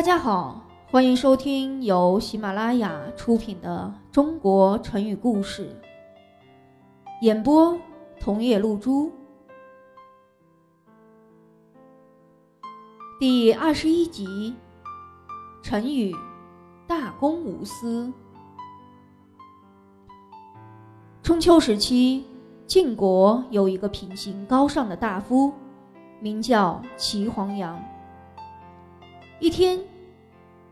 大家好，欢迎收听由喜马拉雅出品的《中国成语故事》，演播桐叶露珠，第二十一集，成语“大公无私”。春秋时期，晋国有一个品行高尚的大夫，名叫齐黄羊。一天，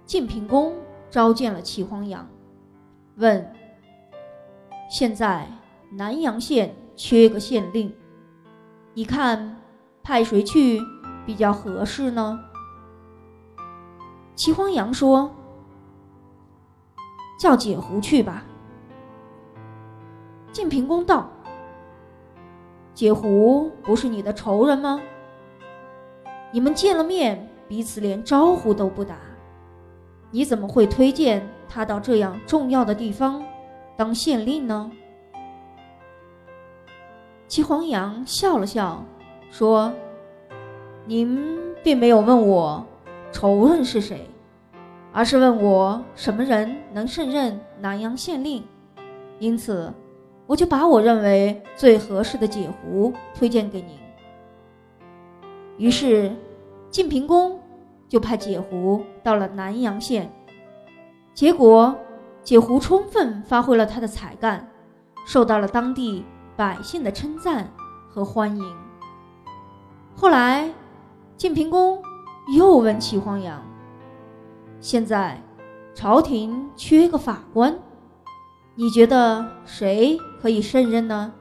晋平公召见了齐黄羊，问：“现在南阳县缺个县令，你看派谁去比较合适呢？”齐黄羊说：“叫解狐去吧。”晋平公道：“解狐不是你的仇人吗？你们见了面。”彼此连招呼都不打，你怎么会推荐他到这样重要的地方当县令呢？齐黄羊笑了笑，说：“您并没有问我仇人是谁，而是问我什么人能胜任南阳县令，因此我就把我认为最合适的解狐推荐给您。”于是。晋平公就派解狐到了南阳县，结果解狐充分发挥了他的才干，受到了当地百姓的称赞和欢迎。后来，晋平公又问齐黄羊：“现在朝廷缺个法官，你觉得谁可以胜任呢？”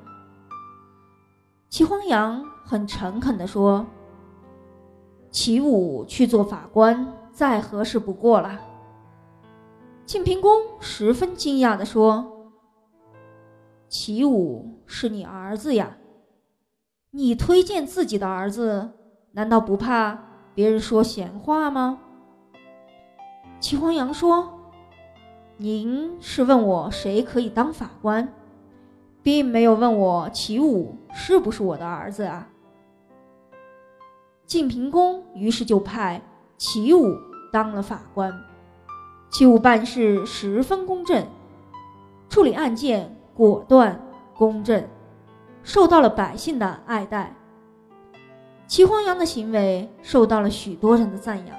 齐黄羊很诚恳地说。齐武去做法官，再合适不过了。晋平公十分惊讶地说：“齐武是你儿子呀，你推荐自己的儿子，难道不怕别人说闲话吗？”齐黄羊说：“您是问我谁可以当法官，并没有问我齐武是不是我的儿子啊。”晋平公于是就派齐武当了法官。齐武办事十分公正，处理案件果断公正，受到了百姓的爱戴。齐黄羊的行为受到了许多人的赞扬，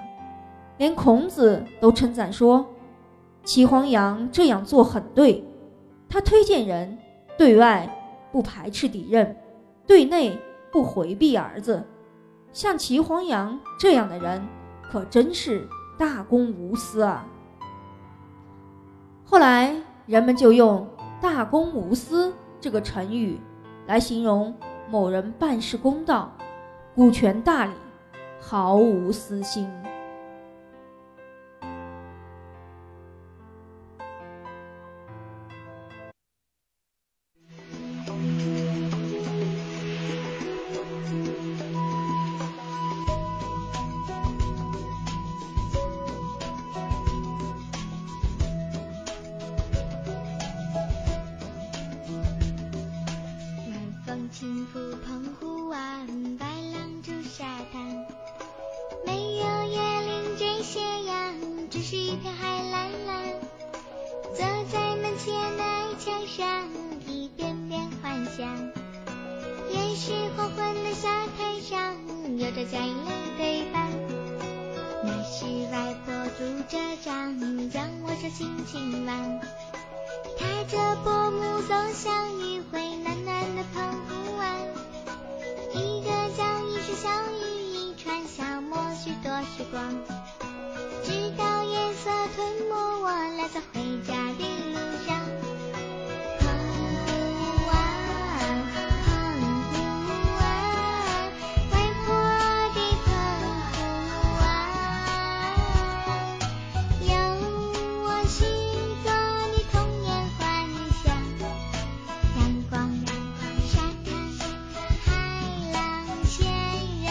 连孔子都称赞说：“齐黄羊这样做很对，他推荐人，对外不排斥敌人，对内不回避儿子。”像齐黄羊这样的人，可真是大公无私啊！后来人们就用“大公无私”这个成语来形容某人办事公道、顾全大礼、毫无私心。一点点幻想也是黄昏的沙滩上，有着佳音对伴。那是外婆拄着杖，将我手轻轻挽。踏着薄暮走向余晖暖暖的澎湖湾。一个脚印是小雨一串，消磨许多时光。直到夜色吞没我，来在回家的星座你童年幻想阳光沙滩海浪仙人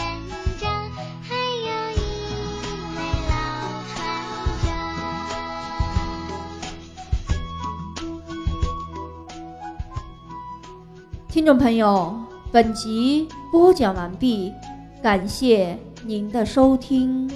掌还有一位老船长听众朋友本集播讲完毕感谢您的收听。